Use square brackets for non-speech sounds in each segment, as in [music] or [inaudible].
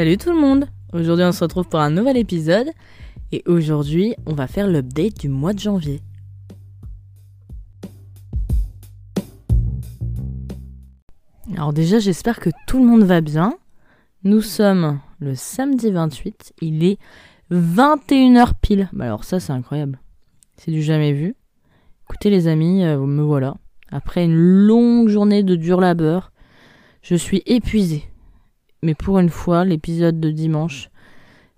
Salut tout le monde Aujourd'hui on se retrouve pour un nouvel épisode et aujourd'hui on va faire l'update du mois de janvier. Alors déjà j'espère que tout le monde va bien. Nous sommes le samedi 28, il est 21h pile. Bah alors ça c'est incroyable. C'est du jamais vu. Écoutez les amis, euh, me voilà. Après une longue journée de dur labeur, je suis épuisé. Mais pour une fois, l'épisode de dimanche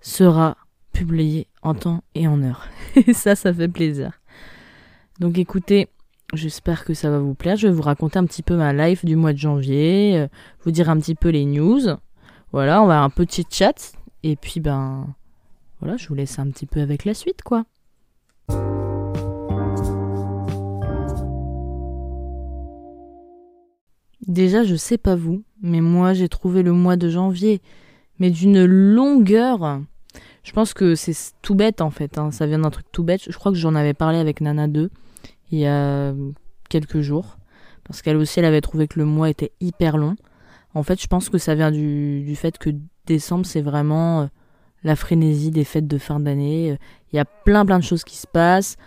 sera publié en temps et en heure. Et [laughs] ça, ça fait plaisir. Donc écoutez, j'espère que ça va vous plaire. Je vais vous raconter un petit peu ma life du mois de janvier, euh, vous dire un petit peu les news. Voilà, on va avoir un petit chat. Et puis ben voilà, je vous laisse un petit peu avec la suite quoi. Déjà, je sais pas vous, mais moi j'ai trouvé le mois de janvier, mais d'une longueur. Je pense que c'est tout bête en fait, hein. ça vient d'un truc tout bête. Je crois que j'en avais parlé avec Nana 2 il y a quelques jours, parce qu'elle aussi elle avait trouvé que le mois était hyper long. En fait, je pense que ça vient du, du fait que décembre c'est vraiment euh, la frénésie des fêtes de fin d'année. Il y a plein plein de choses qui se passent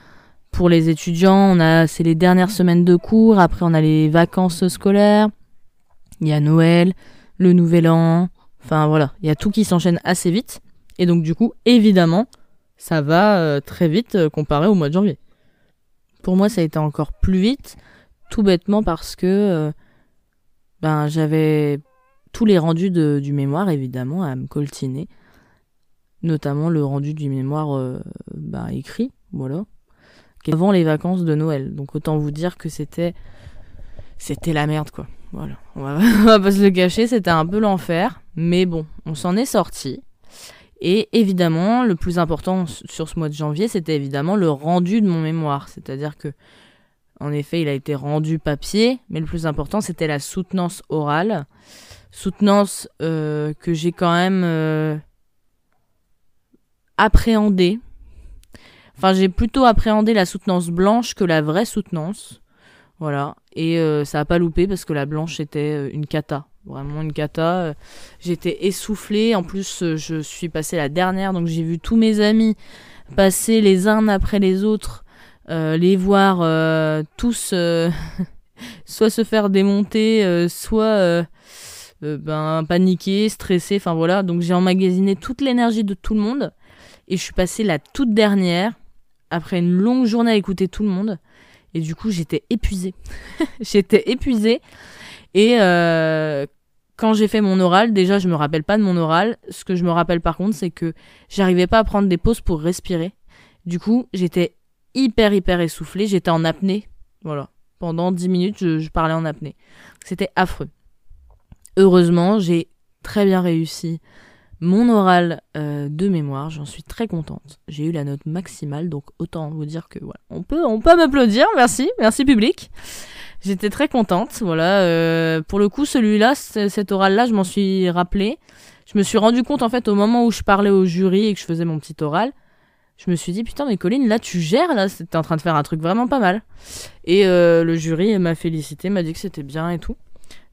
pour les étudiants, on a c'est les dernières semaines de cours, après on a les vacances scolaires, il y a Noël, le Nouvel An, enfin voilà, il y a tout qui s'enchaîne assez vite. Et donc du coup, évidemment, ça va euh, très vite euh, comparé au mois de janvier. Pour moi, ça a été encore plus vite, tout bêtement parce que euh, ben j'avais tous les rendus de, du mémoire évidemment à me coltiner, notamment le rendu du mémoire ben, écrit, voilà avant les vacances de Noël. Donc autant vous dire que c'était c'était la merde quoi. Voilà, [laughs] on va, pas se le cacher, c'était un peu l'enfer, mais bon, on s'en est sorti. Et évidemment, le plus important sur ce mois de janvier, c'était évidemment le rendu de mon mémoire, c'est-à-dire que en effet, il a été rendu papier, mais le plus important, c'était la soutenance orale. Soutenance euh, que j'ai quand même euh, appréhendée Enfin, j'ai plutôt appréhendé la soutenance blanche que la vraie soutenance. Voilà. Et euh, ça a pas loupé parce que la blanche était euh, une cata. Vraiment une cata. J'étais essoufflée. En plus, euh, je suis passée la dernière, donc j'ai vu tous mes amis passer les uns après les autres, les voir tous [laughs] soit se faire démonter, soit ben, paniquer, stresser. Enfin voilà. Donc j'ai emmagasiné toute l'énergie de tout le monde. Et je suis passée la toute dernière après une longue journée à écouter tout le monde. Et du coup, j'étais épuisée. [laughs] j'étais épuisée. Et euh, quand j'ai fait mon oral, déjà, je me rappelle pas de mon oral. Ce que je me rappelle par contre, c'est que j'arrivais pas à prendre des pauses pour respirer. Du coup, j'étais hyper, hyper essoufflée. J'étais en apnée. Voilà. Pendant 10 minutes, je parlais en apnée. C'était affreux. Heureusement, j'ai très bien réussi mon oral euh, de mémoire, j'en suis très contente. J'ai eu la note maximale, donc autant vous dire que voilà, on peut, on peut m'applaudir. Merci, merci public. J'étais très contente. Voilà, euh, pour le coup, celui-là, cet oral-là, je m'en suis rappelé. Je me suis rendu compte en fait au moment où je parlais au jury et que je faisais mon petit oral. Je me suis dit putain mais Colline là tu gères là t'es en train de faire un truc vraiment pas mal et euh, le jury m'a félicité m'a dit que c'était bien et tout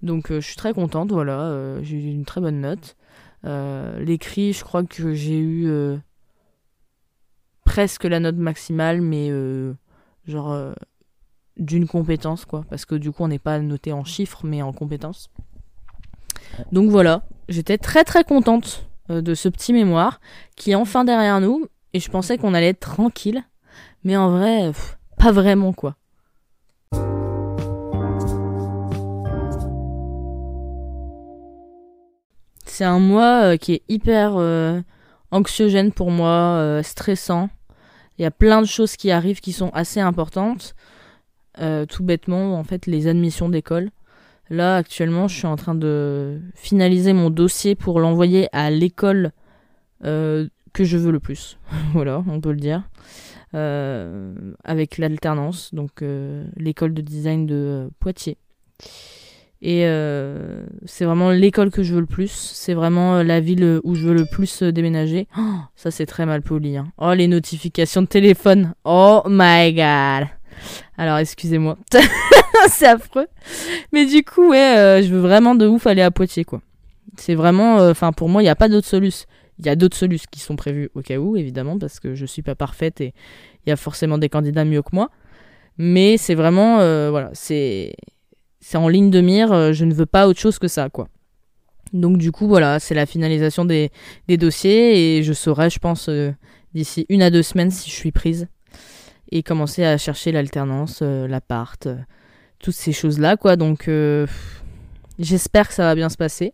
donc je suis très contente voilà j'ai eu une très bonne note l'écrit, je crois que j'ai eu euh, presque la note maximale, mais euh, genre d'une compétence, quoi. Parce que du coup, on n'est pas noté en chiffres, mais en compétences. Donc voilà, j'étais très très contente de ce petit mémoire qui est enfin derrière nous. Et je pensais qu'on allait être tranquille. Mais en vrai, pas vraiment, quoi. C'est un mois euh, qui est hyper euh, anxiogène pour moi, euh, stressant. Il y a plein de choses qui arrivent qui sont assez importantes. tout bêtement, en fait, les admissions d'école. Là, actuellement, je suis en train de finaliser mon dossier pour l'envoyer à l'école que je veux le plus. [laughs] voilà, on peut le dire. avec l'alternance, donc l'école de design de Poitiers. Et euh, c'est vraiment l'école que je veux le plus. C'est vraiment euh, la ville où je veux le plus euh, déménager. [gasps] Oh, ça, c'est très mal poli. Hein. Oh, les notifications de téléphone. Oh my god. Alors, excusez-moi. [laughs] c'est affreux. Mais du coup, ouais, je veux vraiment de ouf aller à Poitiers, quoi. C'est vraiment, enfin pour moi, il n'y a pas d'autre solution. Il y a d'autres solutions qui sont prévues au cas où, évidemment, parce que je suis pas parfaite et il y a forcément des candidats mieux que moi. Mais c'est vraiment, voilà, c'est c'est en ligne de mire. je ne veux pas autre chose que ça, quoi. Donc du coup, voilà, c'est la finalisation des, des, dossiers et je saurai, je pense, d'ici une à deux semaines si je suis prise et commencer à chercher l'alternance, euh, l'appart, euh, toutes ces choses-là, quoi. Donc, euh, j'espère que ça va bien se passer.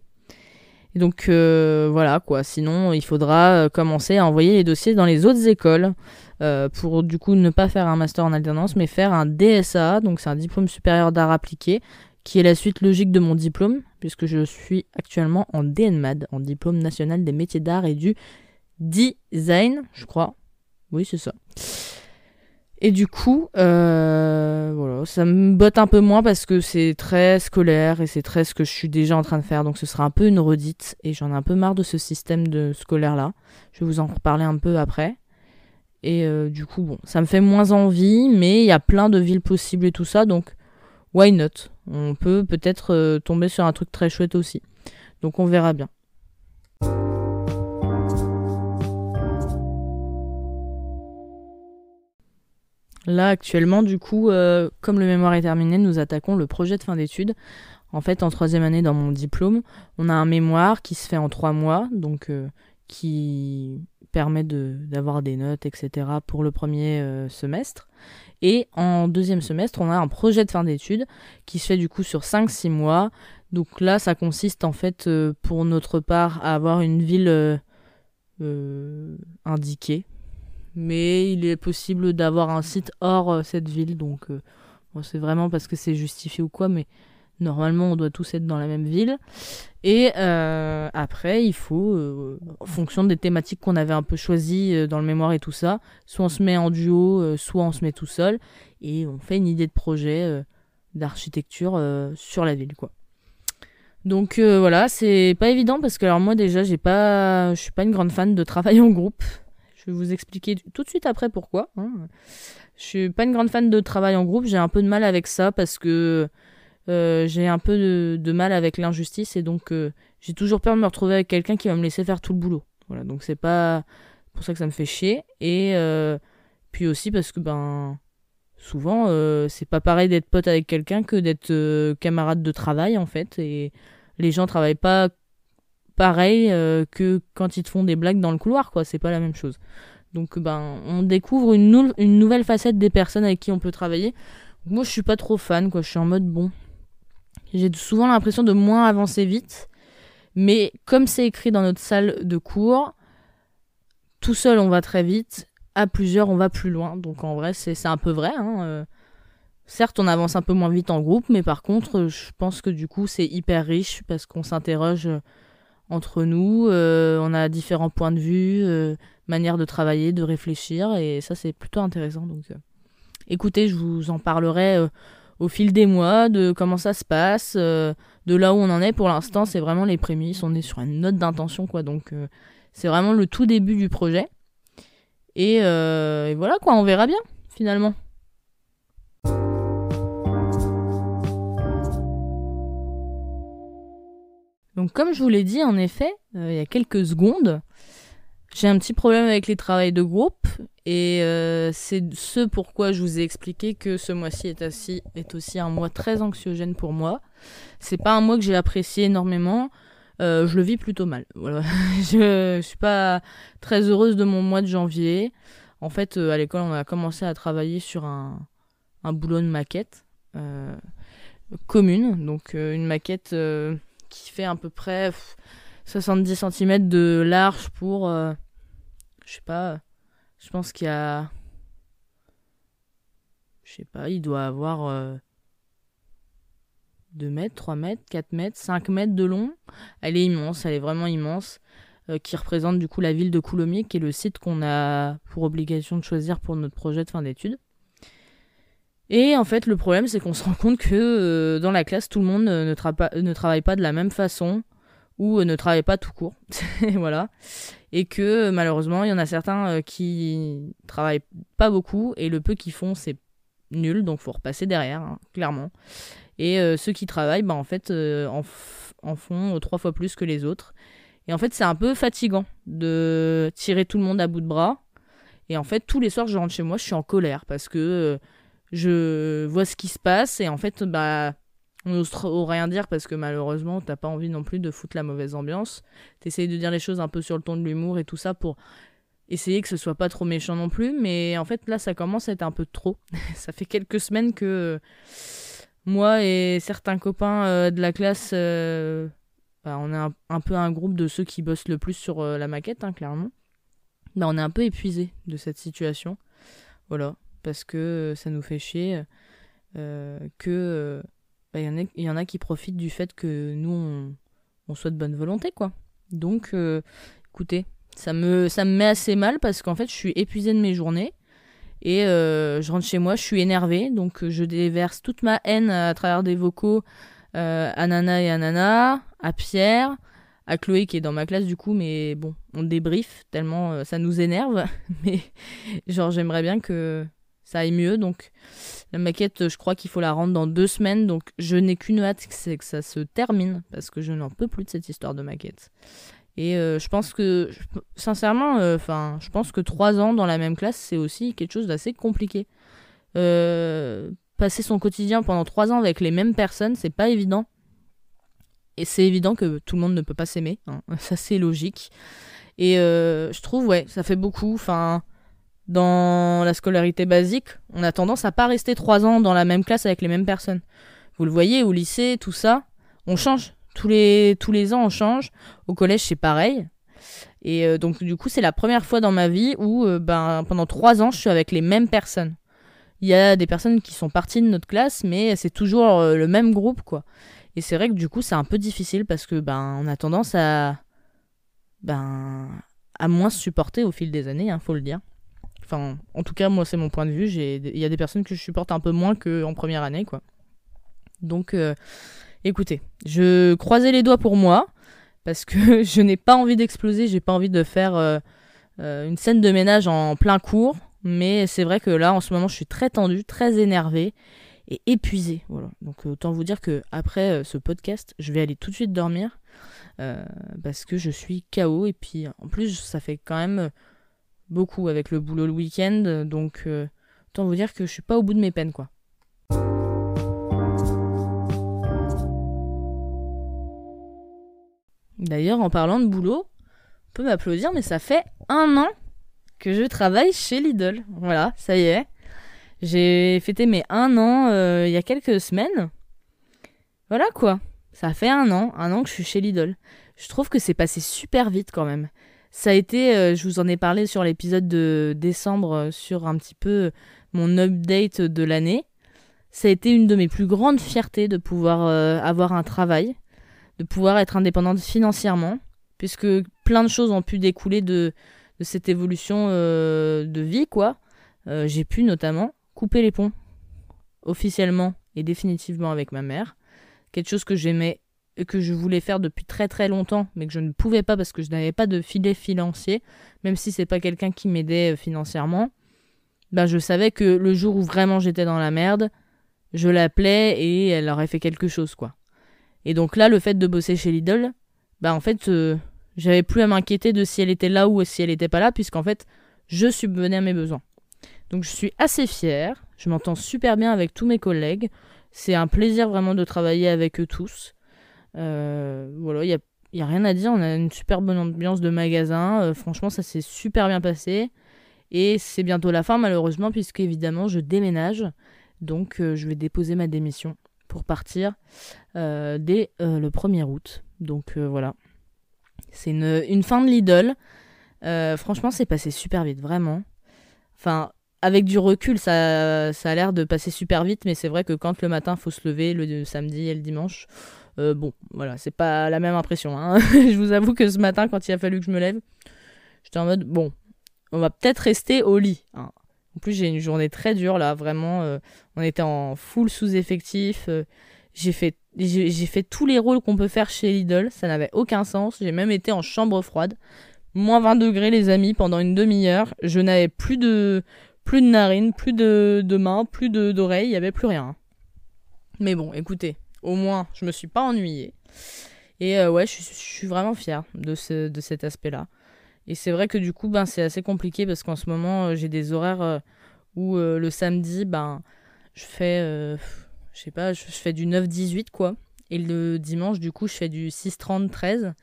Et donc, voilà, quoi. Sinon, il faudra commencer à envoyer les dossiers dans les autres écoles pour, du coup, ne pas faire un master en alternance, mais faire un DSA, donc c'est un diplôme supérieur d'art appliqué, qui est la suite logique de mon diplôme, puisque je suis actuellement en DNMAD, en diplôme national des métiers d'art et du design, je crois. Oui, c'est ça. Et du coup, euh, ça me botte un peu moins parce que c'est très scolaire et c'est très ce que je suis déjà en train de faire. Donc ce sera un peu une redite et j'en ai un peu marre de ce système de scolaire là. Je vais vous en reparler un peu après. Et euh, du coup, bon, ça me fait moins envie, mais il y a plein de villes possibles et tout ça, donc why not? On peut peut-être euh, tomber sur un truc très chouette aussi. Donc on verra bien. Là, actuellement, du coup, euh, comme le mémoire est terminé, nous attaquons le projet de fin d'études. En fait, en troisième année dans mon diplôme, on a un mémoire qui se fait en trois mois, donc euh, qui permet d'avoir des notes, etc. pour le premier euh, semestre. Et en deuxième semestre, on a un projet de fin d'études qui se fait du coup sur 5-6 mois. Donc là, ça consiste en fait pour notre part à avoir une ville indiquée mais il est possible d'avoir un site hors euh, cette ville, donc euh, c'est vraiment parce que c'est justifié ou quoi, mais normalement on doit tous être dans la même ville. Et euh, après, il faut, en fonction des thématiques qu'on avait un peu choisies dans le mémoire et tout ça, soit on se met en duo, soit on se met tout seul, et on fait une idée de projet d'architecture sur la ville, quoi. Donc voilà, c'est pas évident parce que alors moi déjà j'ai pas, je suis pas une grande fan de travail en groupe. Je vais vous expliquer tout de suite après pourquoi. Hein. Je suis pas une grande fan de travail en groupe. J'ai un peu de mal avec ça parce que euh, j'ai un peu de, mal avec l'injustice et donc euh, j'ai toujours peur de me retrouver avec quelqu'un qui va me laisser faire tout le boulot. Voilà, donc c'est pas pour ça que ça me fait chier. Et euh, puis aussi parce que ben souvent c'est pas pareil d'être pote avec quelqu'un que d'être camarade de travail en fait. Et les gens travaillent pas pareil euh, que quand ils te font des blagues dans le couloir, quoi. C'est pas la même chose. Donc, ben, on découvre une, nouvelle facette des personnes avec qui on peut travailler. Moi, je suis pas trop fan, quoi. Je suis en mode bon. J'ai souvent l'impression de moins avancer vite. Mais comme c'est écrit dans notre salle de cours, tout seul on va très vite, à plusieurs on va plus loin. Donc en vrai, c'est un peu vrai. Hein. Euh. certes, on avance un peu moins vite en groupe, mais par contre, je pense que du coup, c'est hyper riche parce qu'on s'interroge entre nous. Euh, on a différents points de vue, euh, manières de travailler, de réfléchir, et ça c'est plutôt intéressant. Donc, euh, écoutez, je vous en parlerai au fil des mois de comment ça se passe, de là où on en est. Pour l'instant, c'est vraiment les prémices. On est sur une note d'intention, quoi. Donc, c'est vraiment le tout début du projet. Et, et voilà, quoi. On verra bien, finalement. Donc comme je vous l'ai dit en effet, euh, il y a quelques secondes, j'ai un petit problème avec les travails de groupe et euh, c'est ce pourquoi je vous ai expliqué que ce mois-ci est, est, aussi un mois très anxiogène pour moi. C'est pas un mois que j'ai apprécié énormément. Euh, je le vis plutôt mal. [laughs] Je, je suis pas très heureuse de mon mois de janvier. En fait, à l'école, on a commencé à travailler sur un, un boulot de maquette commune, donc une maquette qui fait à peu près 70 cm de large pour. Euh, je sais pas. Je pense qu'il y a. Je sais pas, il doit avoir. 2 euh, mètres, 3 mètres, 4 mètres, 5 mètres de long. Elle est immense, elle est vraiment immense. Euh, qui représente du coup la ville de Coulommiers, qui est le site qu'on a pour obligation de choisir pour notre projet de fin d'études. Et en fait, le problème, c'est qu'on se rend compte que euh, dans la classe, tout le monde ne, ne, travaille pas de la même façon ou euh, ne travaille pas tout court. [laughs] voilà. Et que malheureusement, il y en a certains euh, qui travaillent pas beaucoup et le peu qu'ils font, c'est nul, donc faut repasser derrière, hein, clairement. Et ceux qui travaillent, bah, en fait, en, en font trois fois plus que les autres. Et en fait, c'est un peu fatigant de tirer tout le monde à bout de bras. Et en fait, tous les soirs, je rentre chez moi, je suis en colère parce que je vois ce qui se passe et en fait, bah, on n'ose rien dire parce que malheureusement, t'as pas envie non plus de foutre la mauvaise ambiance. T'essayes de dire les choses un peu sur le ton de l'humour et tout ça pour essayer que ce soit pas trop méchant non plus. Mais en fait, là, ça commence à être un peu trop. [laughs] ça fait quelques semaines que moi et certains copains euh, de la classe, euh, bah, on est un, peu un groupe de ceux qui bossent le plus sur euh, la maquette, hein, clairement. Bah, on est un peu épuisé de cette situation. Voilà parce que euh, ça nous fait chier euh, que il euh, bah, y, y, en a qui profitent du fait que nous on, on soit de bonne volonté quoi. Donc écoutez, ça me ça me met assez mal parce qu'en fait je suis épuisée de mes journées et je rentre chez moi, je suis énervée donc je déverse toute ma haine à travers des vocaux à Nana et à Nana, à Pierre, à Chloé qui est dans ma classe du coup, mais bon, on débrief tellement ça nous énerve. [laughs] mais genre, j'aimerais bien que ça aille mieux. Donc la maquette, je crois qu'il faut la rendre dans deux semaines. Donc je n'ai qu'une hâte, c'est que ça se termine parce que je n'en peux plus de cette histoire de maquette. Et euh, je pense que, sincèrement, euh, enfin, je pense que trois ans dans la même classe, c'est aussi quelque chose d'assez compliqué. Euh, passer son quotidien pendant trois ans avec les mêmes personnes, c'est pas évident. Et c'est évident que tout le monde ne peut pas s'aimer, hein. [laughs] ça c'est logique. Et je trouve, ouais, ça fait beaucoup. Enfin, dans la scolarité basique, on a tendance à pas rester trois ans dans la même classe avec les mêmes personnes. Vous le voyez, au lycée, tout ça, on change. Tous les, tous les ans, on change. Au collège, c'est pareil. Et euh, donc, du coup, c'est la première fois dans ma vie où, euh, ben, pendant trois ans, je suis avec les mêmes personnes. Il y a des personnes qui sont parties de notre classe, mais c'est toujours euh, le même groupe, quoi. Et c'est vrai que du coup, c'est un peu difficile parce que, ben, on a tendance à, ben, à moins supporter au fil des années, hein, faut le dire. Enfin, en tout cas, moi, c'est mon point de vue. Il y a des personnes que je supporte un peu moins qu'en première année, quoi. Donc, euh, écoutez, je croisais les doigts pour moi, parce que [laughs] je n'ai pas envie d'exploser, j'ai pas envie de faire euh, euh, une scène de ménage en plein cours. Mais c'est vrai que là, en ce moment, je suis très tendue, très énervée et épuisée. Voilà. Donc, autant vous dire que après ce podcast, je vais aller tout de suite dormir. parce que je suis KO et puis en plus ça fait quand même beaucoup avec le boulot le week-end, donc euh, autant vous dire que je suis pas au bout de mes peines, quoi. D'ailleurs, en parlant de boulot, on peut m'applaudir, mais ça fait un an que je travaille chez Lidl. Voilà, ça y est. J'ai fêté mes un an euh, il y a quelques semaines. Voilà quoi. Ça fait un an, un an que je suis chez Lidl. Je trouve que c'est passé super vite quand même ça a été, euh, je vous en ai parlé sur l'épisode de décembre, euh, sur un petit peu mon update de l'année. Ça a été une de mes plus grandes fiertés de pouvoir euh, avoir un travail, de pouvoir être indépendante financièrement, puisque plein de choses ont pu découler de, de cette évolution de vie, quoi. J'ai pu notamment couper les ponts, officiellement et définitivement avec ma mère, quelque chose que j'aimais que je voulais faire depuis très très longtemps, mais que je ne pouvais pas parce que je n'avais pas de filet financier, même si c'est pas quelqu'un qui m'aidait euh, financièrement, ben je savais que le jour où vraiment j'étais dans la merde, je l'appelais et elle aurait fait quelque chose quoi. Et donc là, le fait de bosser chez Lidl, bah en fait, euh, j'avais plus à m'inquiéter de si elle était là ou si elle n'était pas là, puisqu'en fait, je subvenais à mes besoins. Donc je suis assez fière, je m'entends super bien avec tous mes collègues, c'est un plaisir vraiment de travailler avec eux tous. Euh, voilà, il n'y a, y a rien à dire. On a une super bonne ambiance de magasin. Euh, franchement, ça s'est super bien passé. Et c'est bientôt la fin, malheureusement, puisque évidemment, je déménage. Donc, euh, je vais déposer ma démission pour partir dès le 1er août. Donc, voilà. C'est une, fin de Lidl. franchement, c'est passé super vite, vraiment. Enfin, avec du recul, ça, ça a l'air de passer super vite, mais c'est vrai que quand le matin, faut se lever, le samedi et le dimanche, euh, bon, voilà, c'est pas la même impression. Hein. [laughs] je vous avoue que ce matin, quand il a fallu que je me lève, j'étais en mode, bon, on va peut-être rester au lit. Hein. En plus, j'ai une journée très dure là, vraiment. Euh, on était en full sous-effectif. Euh, j'ai fait, j'ai, fait tous les rôles qu'on peut faire chez Lidl. Ça n'avait aucun sens. J'ai même été en chambre froide. Moins 20 degrés, les amis, pendant une demi-heure. Je n'avais plus de, plus de narines, plus de, de mains, plus de, d'oreilles. Il n'y avait plus rien. Mais bon, écoutez, au moins, je me suis pas ennuyée. Et ouais, je, suis vraiment fière de, ce, de cet aspect-là. Et c'est vrai que du coup, ben, c'est assez compliqué parce qu'en ce moment, j'ai des horaires où le samedi, ben, je fais, je sais pas, je fais du 9-18 quoi. Et le dimanche, du coup, je fais du 6-30-13.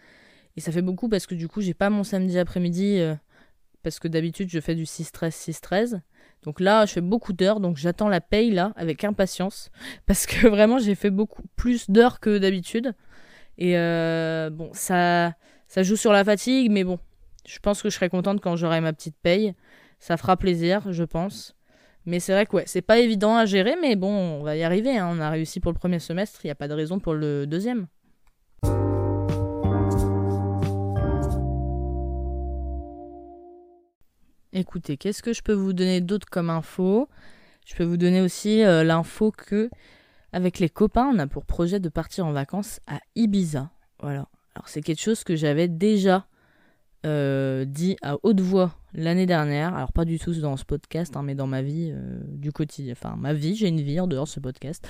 Et ça fait beaucoup parce que du coup, j'ai pas mon samedi après-midi. Euh, parce que d'habitude, je fais du 6-13, 6-13. Donc là, je fais beaucoup d'heures. Donc j'attends la paye là avec impatience. [laughs] Parce que vraiment, j'ai fait beaucoup plus d'heures que d'habitude. Et euh, bon, ça, ça joue sur la fatigue. Mais bon, je pense que je serai contente quand j'aurai ma petite paye. Ça fera plaisir, je pense. Mais c'est vrai que ouais, c'est pas évident à gérer, mais bon, on va y arriver. Hein. On a réussi pour le premier semestre, il n'y a pas de raison pour le deuxième. Écoutez, qu'est-ce que je peux vous donner d'autre comme info? Je peux vous donner aussi euh, l'info que, avec les copains, on a pour projet de partir en vacances à Ibiza. Voilà. Alors c'est quelque chose que j'avais déjà euh, dit à haute voix l'année dernière, alors pas du tout dans ce podcast, hein, mais dans ma vie euh, du quotidien, enfin ma vie, j'ai une vie en dehors de ce podcast.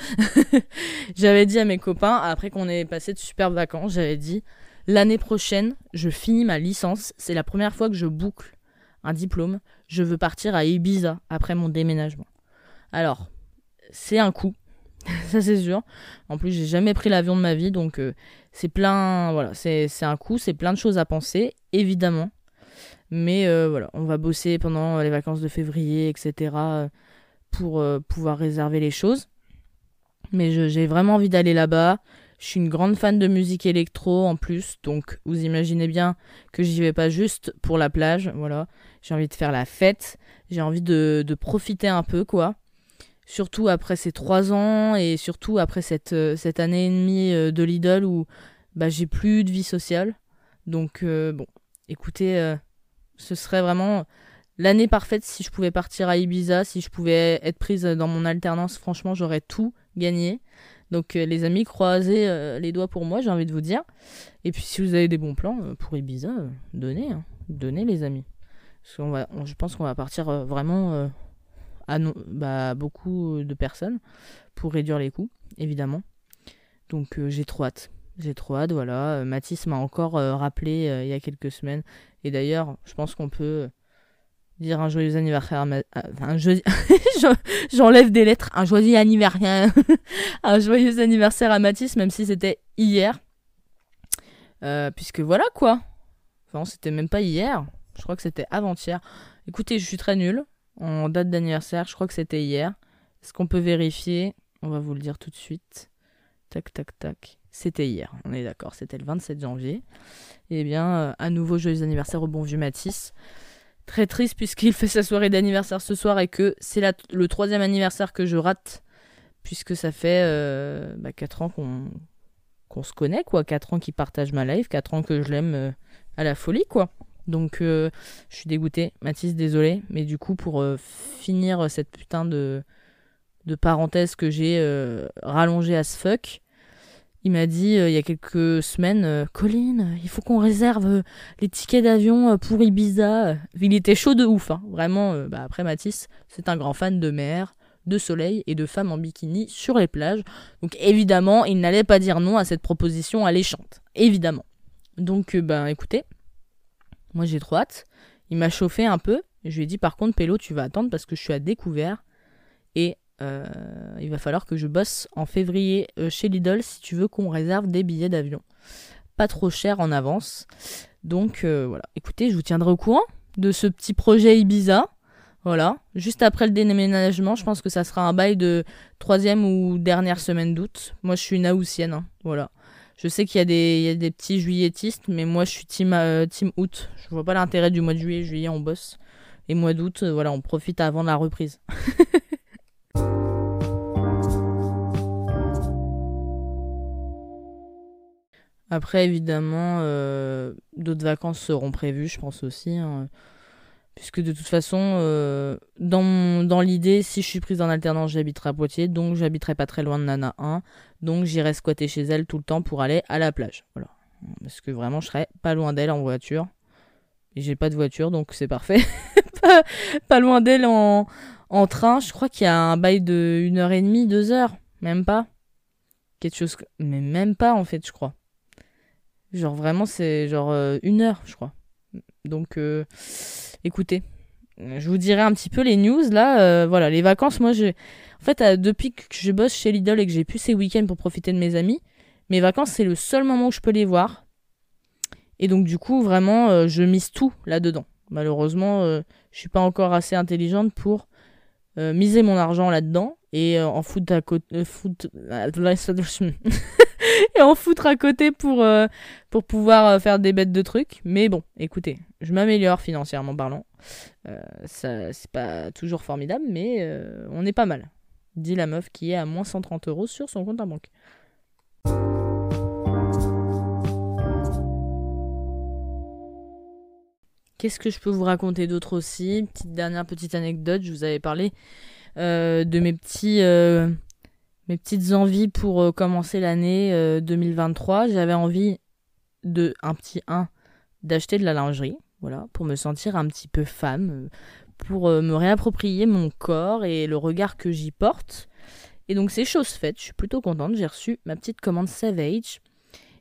[laughs] j'avais dit à mes copains, après qu'on ait passé de superbes vacances, j'avais dit l'année prochaine, je finis ma licence, c'est la première fois que je boucle diplôme, je veux partir à Ibiza après mon déménagement. Alors, c'est un coup, [laughs] ça c'est sûr. En plus, j'ai jamais pris l'avion de ma vie, donc euh, c'est plein, voilà, c'est un coup, c'est plein de choses à penser, évidemment. Mais euh, voilà, on va bosser pendant les vacances de février, etc. pour euh, pouvoir réserver les choses. Mais j'ai vraiment envie d'aller là-bas. Je suis une grande fan de musique électro en plus, donc vous imaginez bien que j'y vais pas juste pour la plage, voilà. J'ai envie de faire la fête, j'ai envie de, profiter un peu, quoi surtout après ces trois ans et surtout après cette, euh, cette année et demie euh, de Lidl où bah, j'ai plus de vie sociale. Donc euh, bon, écoutez, ce serait vraiment l'année parfaite si je pouvais partir à Ibiza, si je pouvais être prise dans mon alternance. Franchement, j'aurais tout gagné. Donc les amis, croisez les doigts pour moi, j'ai envie de vous dire. Et puis si vous avez des bons plans pour Ibiza, donnez, hein. donnez les amis. Parce qu'on je pense qu'on va partir vraiment à bah, beaucoup de personnes pour réduire les coûts, évidemment. Donc euh, j'ai trop hâte. J'ai trop hâte, voilà. Euh, Mathis m'a encore euh, rappelé il y a quelques semaines. Et d'ailleurs, je pense qu'on peut dire un joyeux anniversaire à Enfin, [laughs] J'enlève des lettres. Un joyeux anniversaire. [laughs] un joyeux anniversaire à Mathis, même si c'était hier. puisque voilà quoi. Enfin, c'était même pas hier. Je crois que c'était avant-hier. Écoutez, je suis très nulle en date d'anniversaire. Je crois que c'était hier. Est-ce qu'on peut vérifier? On va vous le dire tout de suite. Tac, tac, tac. C'était hier, on est d'accord, c'était le 27 janvier. Eh bien, euh, à nouveau, joyeux anniversaire au bon vieux Matisse. Très triste puisqu'il fait sa soirée d'anniversaire ce soir et que c'est le troisième anniversaire que je rate, puisque ça fait euh, bah, 4 ans qu'on se connaît, quoi. 4 ans qu'il partage ma life, 4 ans que je l'aime euh, à la folie, quoi. Donc euh, je suis dégoûté. Mathis, désolé. Mais du coup, pour finir cette putain de, de parenthèse que j'ai rallongée à ce fuck, il m'a dit il y a quelques semaines Colline, il faut qu'on réserve les tickets d'avion pour Ibiza. Il était chaud de ouf. Hein. Vraiment, bah, après Mathis, c'est un grand fan de mer, de soleil et de femmes en bikini sur les plages. Donc évidemment, il n'allait pas dire non à cette proposition alléchante. Évidemment. Donc, ben écoutez. Moi, j'ai trop hâte. Il m'a chauffé un peu. Je lui ai dit, par contre, Pélo, tu vas attendre parce que je suis à découvert. Et euh, il va falloir que je bosse en février euh, chez Lidl si tu veux qu'on réserve des billets d'avion. Pas trop cher en avance. Donc euh, voilà. Écoutez, je vous tiendrai au courant de ce petit projet Ibiza. Voilà. Juste après le déménagement, je pense que ça sera un bail de troisième ou dernière semaine d'août. Moi, je suis une. Hein. Voilà. Je sais qu'il y, a des petits juilletistes, mais moi je suis team, team août. Je vois pas l'intérêt du mois de juillet, juillet on bosse. Et mois d'août, voilà, on profite avant la reprise. [laughs] Après, évidemment, euh, d'autres vacances seront prévues, je pense aussi. Hein. Puisque de toute façon, euh, dans, dans l'idée, si je suis prise en alternance, j'habiterai à Poitiers, donc j'habiterai pas très loin de Nana 1. Donc j'irai squatter chez elle tout le temps pour aller à la plage. Voilà. Parce que vraiment, je serai pas loin d'elle en voiture. Et j'ai pas de voiture, donc c'est parfait. [laughs] pas, loin d'elle en, en train. Je crois qu'il y a un bail de 1h30, 2h. Même pas. Quelque chose. Mais même pas, en fait, je crois. Genre vraiment, c'est genre euh, une heure, je crois. Donc, euh, écoutez, je vous dirai un petit peu les news là. euh, voilà, les vacances, moi, je... en fait, depuis que je bosse chez Lidl et que j'ai plus ces week-ends pour profiter de mes amis, mes vacances, c'est le seul moment où je peux les voir. Et donc, du coup, vraiment, je mise tout là-dedans. Malheureusement, je suis pas encore assez intelligente pour miser mon argent là-dedans et en foutre à côté. foutre... [laughs] [laughs] et en foutre à côté pour, euh, pour pouvoir euh, faire des bêtes de trucs. Mais bon, écoutez, je m'améliore financièrement parlant. Euh, ça, c'est pas toujours formidable, mais on est pas mal. Dit la meuf qui est à moins 130 euros sur son compte en banque. Qu'est-ce que je peux vous raconter d'autre aussi? Petite dernière petite anecdote, je vous avais parlé de mes petits mes petites envies pour euh, commencer l'année euh, 2023. J'avais envie de un petit 1 d'acheter de la lingerie, voilà, pour me sentir un petit peu femme, euh, pour euh, me réapproprier mon corps et le regard que j'y porte. Et donc c'est chose faite, je suis plutôt contente, j'ai reçu ma petite commande Savage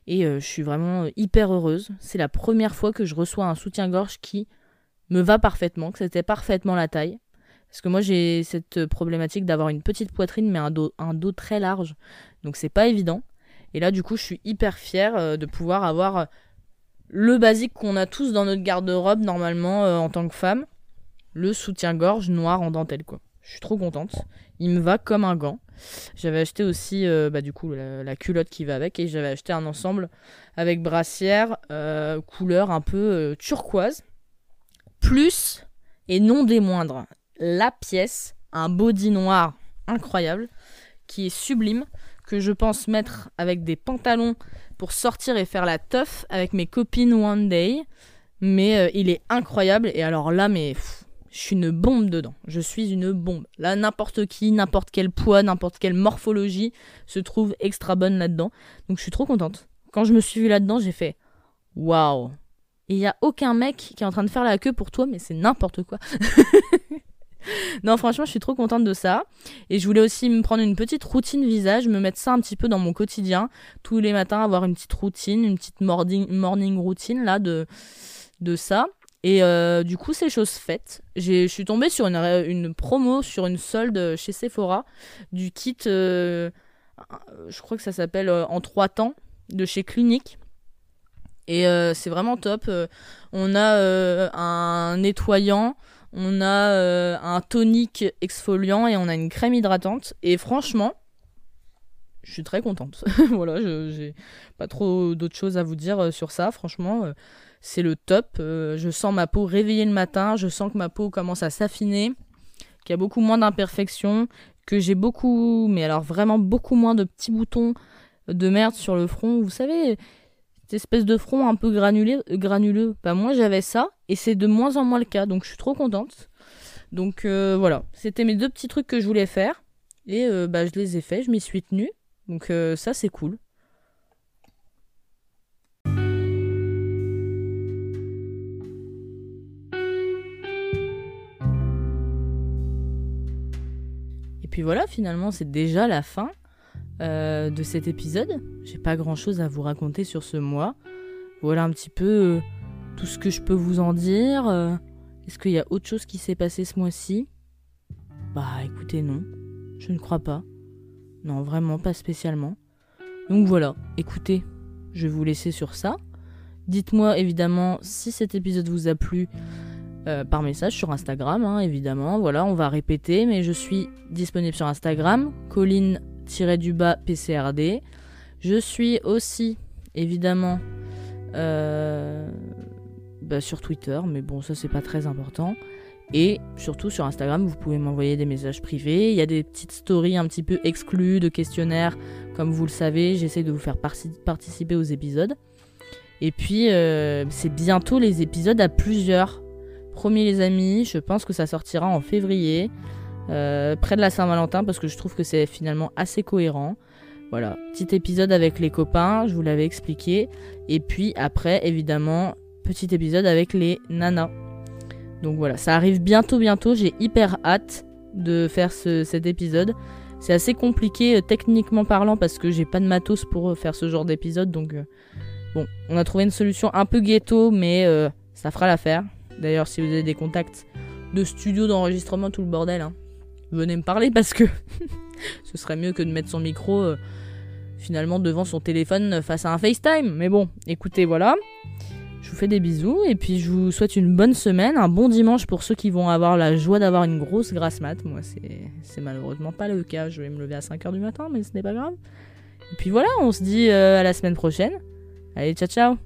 et euh, je suis vraiment euh, hyper heureuse. C'est la première fois que je reçois un soutien-gorge qui me va parfaitement, que c'était parfaitement la taille. Parce que moi j'ai cette problématique d'avoir une petite poitrine mais un dos, très large. Donc c'est pas évident. Et là du coup je suis hyper fière euh, de pouvoir avoir euh, le basique qu'on a tous dans notre garde-robe normalement euh, en tant que femme. Le soutien-gorge noir en dentelle quoi. Je suis trop contente. Il me va comme un gant. J'avais acheté aussi bah, du coup la, culotte qui va avec et j'avais acheté un ensemble avec brassière couleur un peu turquoise. Plus et non des moindres, la pièce, un body noir incroyable qui est sublime que je pense mettre avec des pantalons pour sortir et faire la teuf avec mes copines one day. Mais euh, il est incroyable et alors là mais je suis une bombe dedans. Je suis une bombe. Là n'importe qui, n'importe quel poids, n'importe quelle morphologie se trouve extra bonne là-dedans. Donc je suis trop contente. Quand je me suis vue là-dedans, j'ai fait waouh. Il y a aucun mec qui est en train de faire la queue pour toi mais c'est n'importe quoi. [laughs] non, franchement, je suis trop contente de ça. Et je voulais aussi me prendre une petite routine visage, me mettre ça un petit peu dans mon quotidien. Tous les matins, avoir une petite routine, une petite morning, morning routine là de, de ça. Et euh, du coup, c'est chose faite. Je suis tombée sur une, une promo, sur une solde chez Sephora, du kit, euh, je crois que ça s'appelle euh, En trois temps, de chez Clinique. Et c'est vraiment top. On a un nettoyant, on a euh, un tonique exfoliant et on a une crème hydratante. Et franchement, je suis très contente. [laughs] voilà, j'ai pas trop d'autres choses à vous dire euh, sur ça. Franchement, euh, c'est le top. Je sens ma peau réveillée le matin. Je sens que ma peau commence à s'affiner, qu'il y a beaucoup moins d'imperfections, que j'ai beaucoup, mais alors vraiment beaucoup moins de petits boutons de merde sur le front. Vous savez, cette espèce de front un peu granulé, granuleux. Bah moi j'avais ça et c'est de moins en moins le cas. Donc je suis trop contente. Donc euh, voilà, c'était mes deux petits trucs que je voulais faire. Et euh, bah, je les ai faits, je m'y suis tenue. Donc euh, ça c'est cool. Et puis voilà, finalement c'est déjà la fin de cet épisode. J'ai pas grand chose à vous raconter sur ce mois. Voilà un petit peu tout ce que je peux vous en dire. Euh, Est-ce qu'il y a autre chose qui s'est passé ce mois-ci? Bah écoutez, non. Je ne crois pas. Non, vraiment pas spécialement. Donc voilà, écoutez, je vais vous laisser sur ça. Dites-moi évidemment si cet épisode vous a plu euh, par message sur Instagram, hein, évidemment. Voilà, on va répéter, mais je suis disponible sur Instagram, Colline-du-bas PCRD. Je suis aussi, évidemment, euh, bah, sur Twitter, mais bon, ça c'est pas très important. Et surtout sur Instagram, vous pouvez m'envoyer des messages privés. Il y a des petites stories un petit peu exclues de questionnaires. Comme vous le savez, j'essaie de vous faire participer aux épisodes. Et puis, euh, c'est bientôt les épisodes à plusieurs. Promis les amis, je pense que ça sortira en février, euh, près de la Saint-Valentin, parce que je trouve que c'est finalement assez cohérent. Voilà, petit épisode avec les copains, je vous l'avais expliqué. Et puis après, évidemment, petit épisode avec les nanas. Donc voilà, ça arrive bientôt, bientôt. J'ai hyper hâte de faire ce- cet épisode. C'est assez compliqué euh, techniquement parlant parce que j'ai pas de matos pour euh, faire ce genre d'épisode. Donc euh, Bon, on a trouvé une solution un peu ghetto, mais ça fera l'affaire. D'ailleurs, si vous avez des contacts de studio d'enregistrement, tout le bordel, hein, venez me parler parce que [laughs] ce serait mieux que de mettre son micro finalement devant son téléphone face à un FaceTime. Mais bon, écoutez, voilà. Je vous fais des bisous et puis je vous souhaite une bonne semaine, un bon dimanche pour ceux qui vont avoir la joie d'avoir une grosse grasse mat. Moi, c'est malheureusement pas le cas. Je vais me lever à 5h du matin, mais ce n'est pas grave. Et puis voilà, on se dit euh, à la semaine prochaine. Allez, ciao ciao